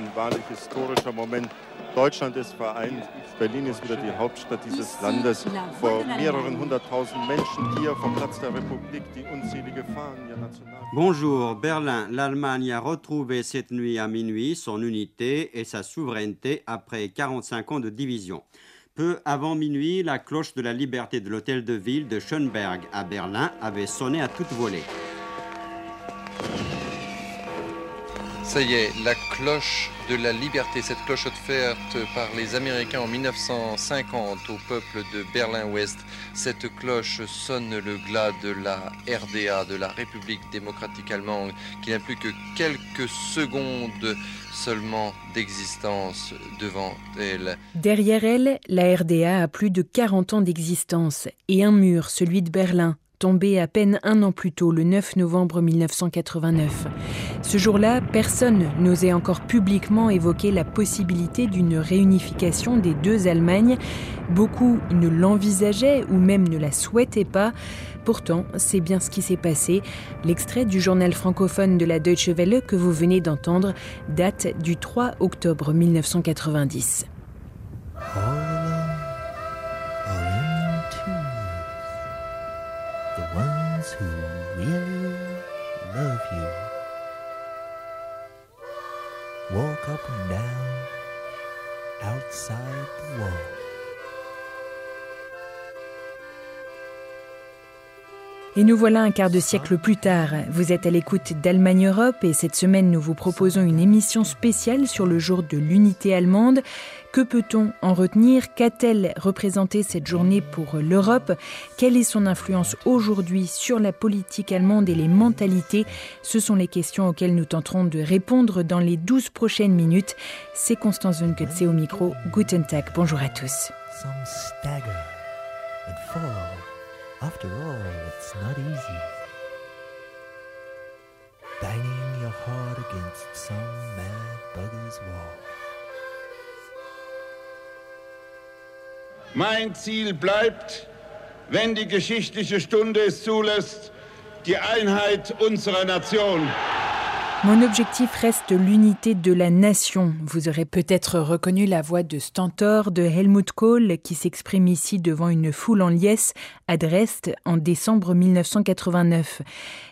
Ein wahrlich historischer Moment. Deutschland ist vereint, Berlin ist wieder die Hauptstadt dieses Landes. Vor mehreren hunderttausend Menschen hier vom Platz der Republik, die unzählige Fahnen, ihr National. Bonjour, Berlin. L'Allemagne a retrouvé cette nuit à minuit son unité et sa souveraineté après 45 ans de division. Peu avant minuit, la cloche de la liberté de l'hôtel de ville de Schönberg à Berlin avait sonné à toute volée. Ça y est, la cloche de la liberté, cette cloche offerte par les Américains en 1950 au peuple de Berlin-Ouest, cette cloche sonne le glas de la RDA, de la République démocratique allemande, qui n'a plus que quelques secondes seulement d'existence devant elle. Derrière elle, la RDA a plus de 40 ans d'existence et un mur, celui de Berlin, tombé à peine un an plus tôt, le 9 novembre 1989. Ce jour-là, personne n'osait encore publiquement évoquer la possibilité d'une réunification des deux Allemagnes. Beaucoup ne l'envisageaient ou même ne la souhaitaient pas. Pourtant, c'est bien ce qui s'est passé. L'extrait du journal francophone de la Deutsche Welle que vous venez d'entendre date du 3 octobre 1990. walk up and down outside the wall. Et nous voilà un quart de siècle plus tard. Vous êtes à l'écoute d'Allemagne Europe et cette semaine nous vous proposons une émission spéciale sur le jour de l'unité allemande. Que peut-on en retenir? Qu'a-t-elle représenté cette journée pour l'Europe? Quelle est son influence aujourd'hui sur la politique allemande et les mentalités? Ce sont les questions auxquelles nous tenterons de répondre dans les 12 prochaines minutes. C'est Constance Wunketse au micro. Guten Tag, bonjour à tous. After all, it's not easy. Banging your heart against some mad bugger's wall. Mein Ziel bleibt, wenn die geschichtliche Stunde es zulässt, die Einheit unserer Nation. Mon objectif reste l'unité de la nation. Vous aurez peut-être reconnu la voix de Stentor de Helmut Kohl qui s'exprime ici devant une foule en liesse à Dresde en décembre 1989.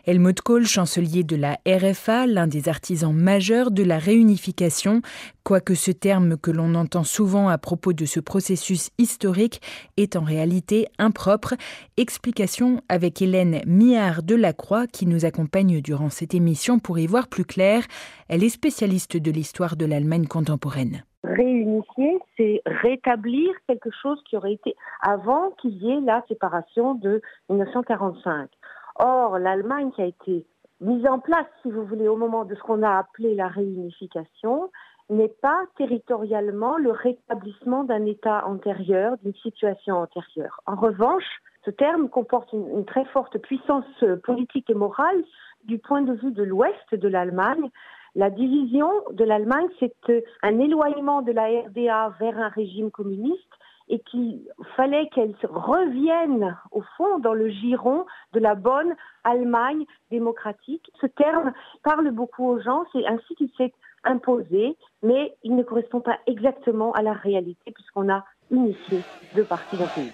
Helmut Kohl, chancelier de la RFA, l'un des artisans majeurs de la réunification, quoique ce terme que l'on entend souvent à propos de ce processus historique est en réalité impropre. Explication avec Hélène Miard de la Croix qui nous accompagne durant cette émission pour y voir plus clair. Elle est spécialiste de l'histoire de l'Allemagne contemporaine. Réunifier, c'est rétablir quelque chose qui aurait été avant qu'il y ait la séparation de 1945. Or, l'Allemagne qui a été mise en place, si vous voulez, au moment de ce qu'on a appelé la réunification, n'est pas territorialement le rétablissement d'un État antérieur, d'une situation antérieure. En revanche, ce terme comporte une, une, très forte puissance politique et morale du point de vue de l'ouest de l'Allemagne. La division de l'Allemagne, c'est un éloignement de la RDA vers un régime communiste et qu'il fallait qu'elle revienne au fond dans le giron de la bonne Allemagne démocratique. Ce terme parle beaucoup aux gens, c'est ainsi qu'il s'est imposé, mais il ne correspond pas exactement à la réalité puisqu'on a unifié deux parties d'un pays.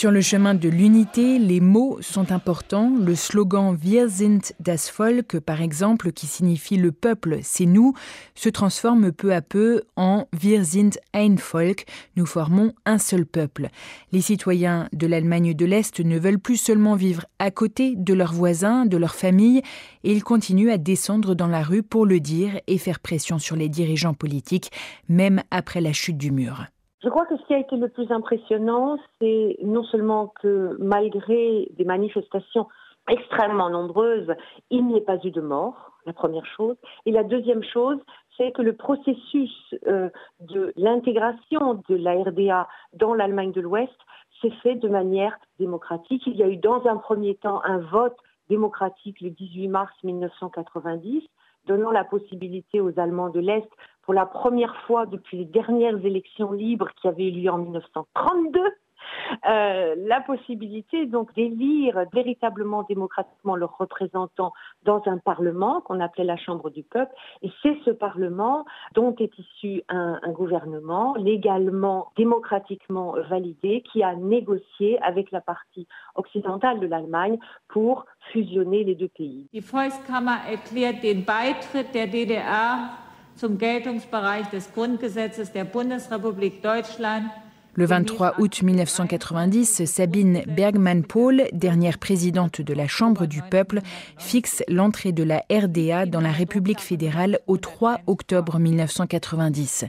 Sur le chemin de l'unité, les mots sont importants. Le slogan Wir sind das Volk, par exemple, qui signifie le peuple, c'est nous, se transforme peu à peu en Wir sind ein Volk, nous formons un seul peuple. Les citoyens de l'Allemagne de l'Est ne veulent plus seulement vivre à côté de leurs voisins, de leur famille, et ils continuent à descendre dans la rue pour le dire et faire pression sur les dirigeants politiques, même après la chute du mur. Je crois que ce qui a été le plus impressionnant, c'est non seulement que malgré des manifestations extrêmement nombreuses, il n'y ait pas eu de mort, la première chose. Et la deuxième chose, c'est que le processus euh, de l'intégration de la RDA dans l'Allemagne de l'Ouest s'est fait de manière démocratique. Il y a eu dans un premier temps un vote démocratique le 18 mars 1990, donnant la possibilité aux Allemands de l'Est, pour la première fois depuis les dernières élections libres qui avaient eu lieu en 1932, euh, la possibilité donc d'élire véritablement démocratiquement leurs représentants dans un parlement qu'on appelait la Chambre du peuple. Et c'est ce parlement dont est issu un, gouvernement légalement, démocratiquement validé qui a négocié avec la partie occidentale de l'Allemagne pour fusionner les deux pays. Le 23 août 1990, Sabine Bergman-Paul, dernière présidente de la Chambre du peuple, fixe l'entrée de la RDA dans la République fédérale au 3 octobre 1990.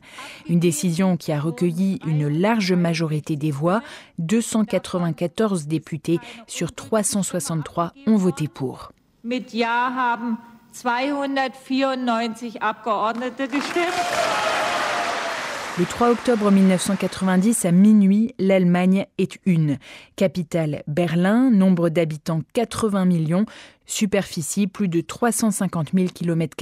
Une décision qui a recueilli une large majorité des voix. 294 députés sur 363 ont voté pour. Mit Ja haben 294 Abgeordnete gestimmt. Le 3 octobre 1990, à minuit, l'Allemagne est une. Capitale Berlin, nombre d'habitants 80 millions, superficie plus de 350 000 km.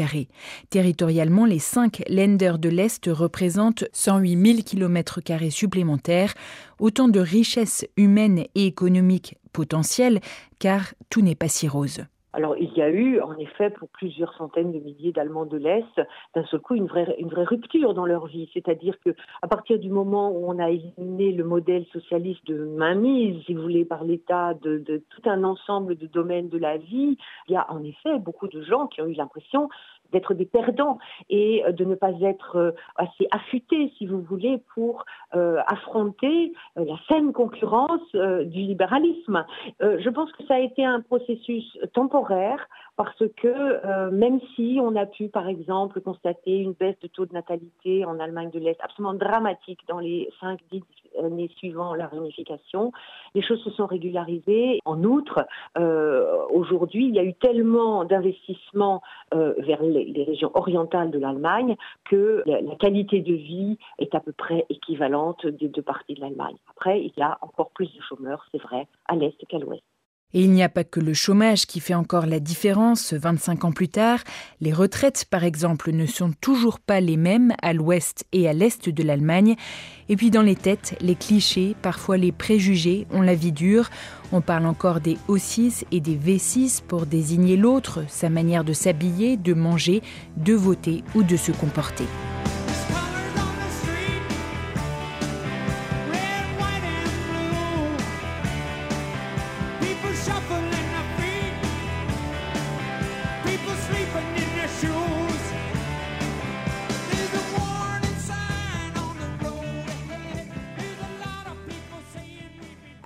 Territorialement, les cinq lenders de l'Est représentent 108 000 km supplémentaires, autant de richesses humaines et économiques potentielles, car tout n'est pas si rose. Alors il y a eu en effet pour plusieurs centaines de milliers d'Allemands de l'Est d'un seul coup une vraie, rupture dans leur vie, c'est-à-dire que à partir du moment où on a éliminé le modèle socialiste de mainmise, si vous voulez, par l'État de tout un ensemble de domaines de la vie, il y a en effet beaucoup de gens qui ont eu l'impression d'être des perdants et de ne pas être assez affûtés, si vous voulez, pour euh, affronter la saine concurrence euh, du libéralisme. Euh, je pense que ça a été un processus temporaire parce que euh, même si on a pu, par exemple, constater une baisse de taux de natalité en Allemagne de l'Est absolument dramatique dans les 5-10 années suivant la réunification, les choses se sont régularisées. En outre, euh, aujourd'hui, il y a eu tellement d'investissements euh, vers les, régions orientales de l'Allemagne que la, qualité de vie est à peu près équivalente des deux parties de l'Allemagne. Après, il y a encore plus de chômeurs, c'est vrai, à l'Est qu'à l'Ouest. Et il n'y a pas que le chômage qui fait encore la différence 25 ans plus tard. Les retraites, par exemple, ne sont toujours pas les mêmes à l'ouest et à l'est de l'Allemagne. Et puis dans les têtes, les clichés, parfois les préjugés, ont la vie dure. On parle encore des O6 et des V6 pour désigner l'autre, sa manière de s'habiller, de manger, de voter ou de se comporter.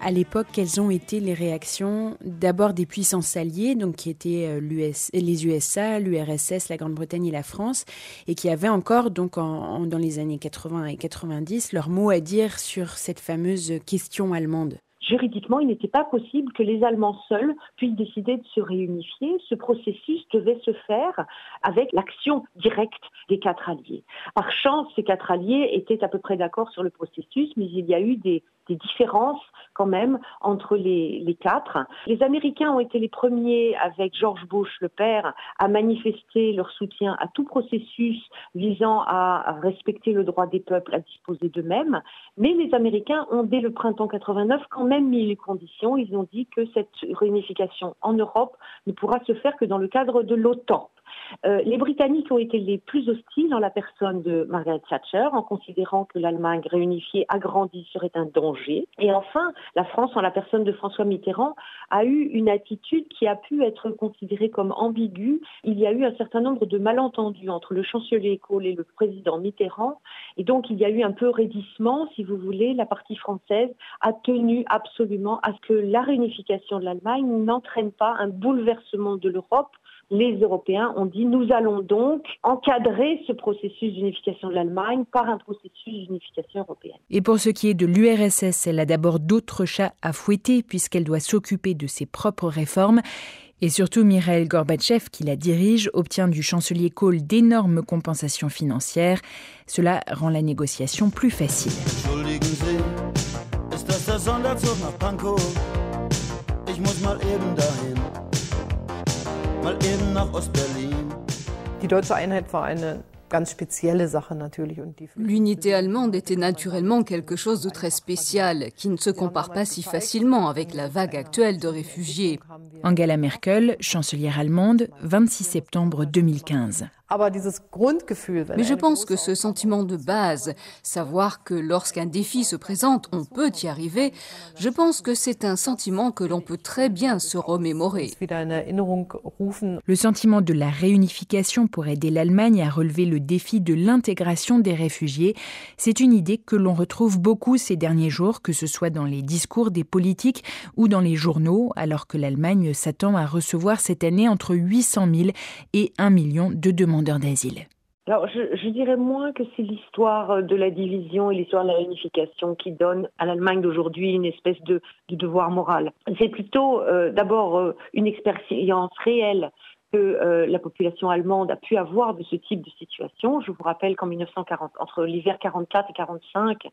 À l'époque, quelles ont été les réactions d'abord des puissances alliées, donc qui étaient US, les USA, l'URSS, la Grande-Bretagne et la France, et qui avaient encore, donc dans les années 80 et 90, leur mot à dire sur cette fameuse question allemande? Juridiquement, il n'était pas possible que les Allemands seuls puissent décider de se réunifier. Ce processus devait se faire avec l'action directe des quatre alliés. Par chance, ces quatre alliés étaient à peu près d'accord sur le processus, mais il y a eu des, différences quand même entre les, les, quatre. Les Américains ont été les premiers, avec George Bush, le père, à manifester leur soutien à tout processus visant à respecter le droit des peuples à disposer d'eux-mêmes. Mais les Américains ont, dès le printemps 89, quand même mis les conditions. Ils ont dit que cette réunification en Europe ne pourra se faire que dans le cadre de l'OTAN. Euh, les Britanniques ont été les plus hostiles en la personne de Margaret Thatcher, en considérant que l'Allemagne réunifiée agrandie serait un danger. Et enfin, la France, en la personne de François Mitterrand, a eu une attitude qui a pu être considérée comme ambiguë. Il y a eu un certain nombre de malentendus entre le chancelier Kohl et le président Mitterrand. Et donc, il y a eu un peu raidissement, si vous voulez. La partie française a tenu absolument à ce que la réunification de l'Allemagne n'entraîne pas un bouleversement de l'Europe les Européens ont dit nous allons donc encadrer ce processus d'unification de l'Allemagne par un processus d'unification européenne. Et pour ce qui est de l'URSS, elle a d'abord d'autres chats à fouetter puisqu'elle doit s'occuper de ses propres réformes. Et surtout, Mikhail Gorbatchev, qui la dirige, obtient du chancelier Kohl d'énormes compensations financières. Cela rend la négociation plus facile. Die deutsche Einheit war eine L'unité allemande était naturellement quelque chose de très spécial, qui ne se compare pas si facilement avec la vague actuelle de réfugiés. Angela Merkel, chancelière allemande, 26 septembre 2015. Mais je pense que ce sentiment de base, savoir que lorsqu'un défi se présente, on peut y arriver, je pense que c'est un sentiment que l'on peut très bien se remémorer. Le sentiment de la réunification pour aider l'Allemagne à relever le défi de l'intégration des réfugiés, c'est une idée que l'on retrouve beaucoup ces derniers jours, que ce soit dans les discours des politiques ou dans les journaux, alors que l'Allemagne s'attend à recevoir cette année entre 800 000 et 1 million de demandes alors, je, dirais moins que c'est l'histoire de la division et l'histoire de la réunification qui donne à l'Allemagne d'aujourd'hui une espèce de, de, devoir moral. C'est plutôt euh, d'abord euh, une expérience réelle que euh, la population allemande a pu avoir de ce type de situation. Je vous rappelle qu'en 1940, entre l'hiver 44 et 45,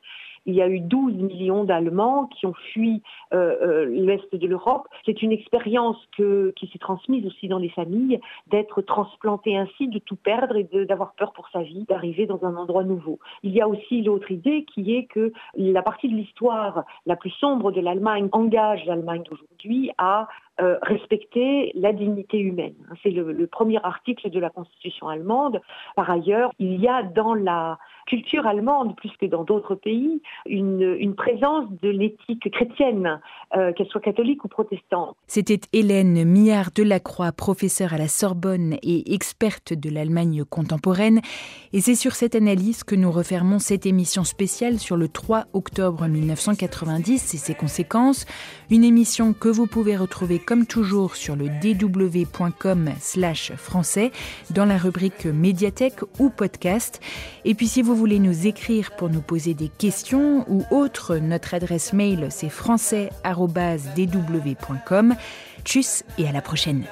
il y a eu 12 millions d'Allemands qui ont fui euh, euh, l'Est de l'Europe. C'est une expérience qui s'est transmise aussi dans les familles, d'être transplanté ainsi, de tout perdre et d'avoir peur pour sa vie, d'arriver dans un endroit nouveau. Il y a aussi l'autre idée qui est que la partie de l'histoire la plus sombre de l'Allemagne engage l'Allemagne d'aujourd'hui à euh, respecter la dignité humaine. C'est le, premier article de la Constitution allemande. Par ailleurs, il y a dans la culture allemande, plus que dans d'autres pays, une, présence de l'éthique chrétienne, euh, qu'elle soit catholique ou protestante. C'était Hélène Millard Delacroix, professeure à la Sorbonne et experte de l'Allemagne contemporaine. Et c'est sur cette analyse que nous refermons cette émission spéciale sur le 3 octobre 1990 et ses conséquences. Une émission que vous pouvez retrouver comme toujours sur le dw.com slash français dans la rubrique médiathèque ou podcast. Et puis si vous voulez nous écrire pour nous poser des questions ou autres, notre adresse mail c'est français.dw.com. Tchuss et à la prochaine.